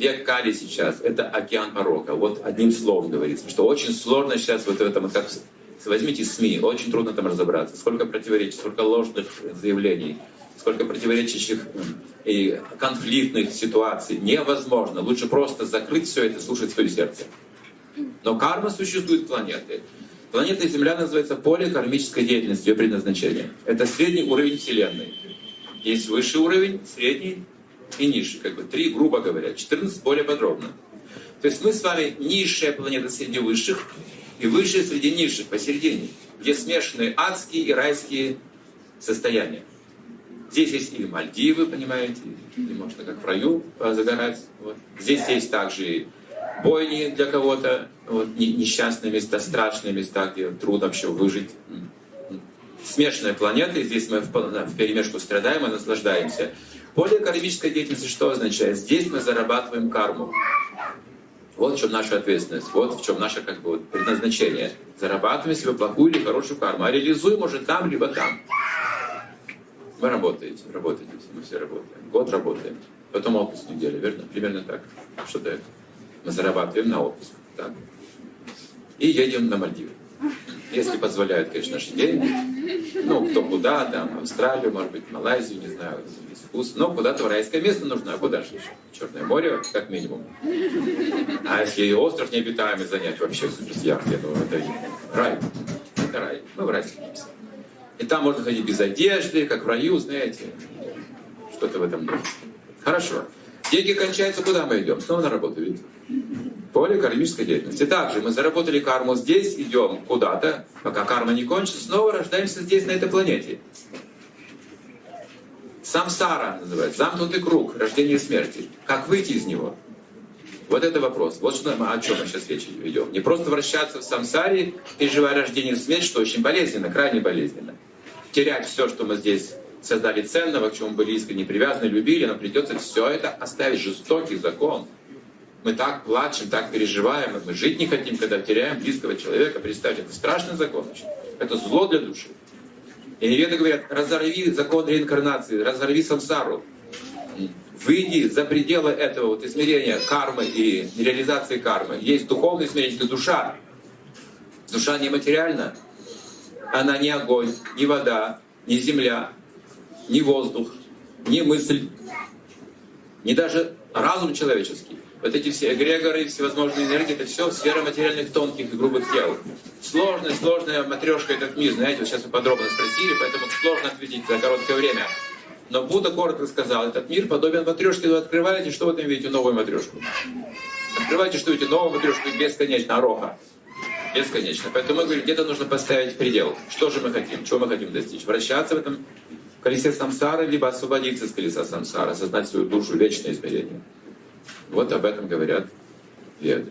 век Кали сейчас — это океан порока. Вот одним словом говорится, что очень сложно сейчас вот в этом, как возьмите СМИ, очень трудно там разобраться. Сколько противоречий, сколько ложных заявлений, сколько противоречащих и конфликтных ситуаций. Невозможно. Лучше просто закрыть все это, слушать свое сердце. Но карма существует планеты. Планета Земля называется поле кармической деятельности, ее предназначение. Это средний уровень Вселенной. Есть высший уровень, средний и низший. Как бы три, грубо говоря. 14 более подробно. То есть мы с вами низшая планета среди высших и высшая среди низших посередине, где смешаны адские и райские состояния. Здесь есть и Мальдивы, понимаете, и можно как в раю загорать. Вот. Здесь есть также бойни для кого-то, вот, несчастные места, страшные места, где трудно вообще выжить. Смешанная планета, и здесь мы в, перемешку страдаем и наслаждаемся. Поле кармической деятельности что означает? Здесь мы зарабатываем карму. Вот в чем наша ответственность, вот в чем наше как бы, предназначение. Зарабатываем себе плохую или хорошую карму, а реализуем уже там, либо там. Вы работаете, работаете, мы все работаем. Год работаем, потом отпуск неделю, верно? Примерно так. Что-то это мы зарабатываем на отпуск. Так. И едем на Мальдивы. Если позволяют, конечно, наши деньги. Ну, кто куда, там, Австралию, может быть, Малайзию, не знаю, есть вкус. Но куда-то в райское место нужно, а куда же еще? Черное море, как минимум. А если и остров необитаемый занять вообще с яхтой, ну, это рай. Это рай. Мы в рай стремимся. И там можно ходить без одежды, как в раю, знаете. Что-то в этом духе. Хорошо. Деньги кончаются, куда мы идем? Снова на работу, видите? Поле кармической деятельности. Также мы заработали карму здесь, идем куда-то, пока карма не кончится, снова рождаемся здесь, на этой планете. Самсара называется, замкнутый круг, рождение и смерти. Как выйти из него? Вот это вопрос. Вот что, о чем мы сейчас речь ведем. Не просто вращаться в самсаре, переживая рождение и смерть, что очень болезненно, крайне болезненно. Терять все, что мы здесь создали ценного, к чему были искренне привязаны, любили, нам придется все это оставить. Жестокий закон. Мы так плачем, так переживаем, мы жить не хотим, когда теряем близкого человека. Представьте, это страшный закон. Это зло для души. И неведы говорят, разорви закон реинкарнации, разорви сансару. Выйди за пределы этого вот измерения кармы и реализации кармы. Есть духовное измерение, это душа. Душа нематериальна. Она не огонь, не вода, не земля, ни воздух, ни мысль, ни даже разум человеческий. Вот эти все эгрегоры, всевозможные энергии, это все сфера материальных тонких и грубых тел. Сложная, сложная матрешка этот мир, знаете, вот сейчас вы подробно спросили, поэтому сложно ответить за короткое время. Но Будда коротко сказал, этот мир подобен матрешке, вы открываете, что вы там видите? Новую матрешку. Открываете, что видите? Новую матрешку бесконечно, ороха. Бесконечно. Поэтому мы говорим, где-то нужно поставить предел. Что же мы хотим? Чего мы хотим достичь? Вращаться в этом колесе самсары, либо освободиться из колеса самсара, осознать свою душу, вечное измерение. Вот об этом говорят веды.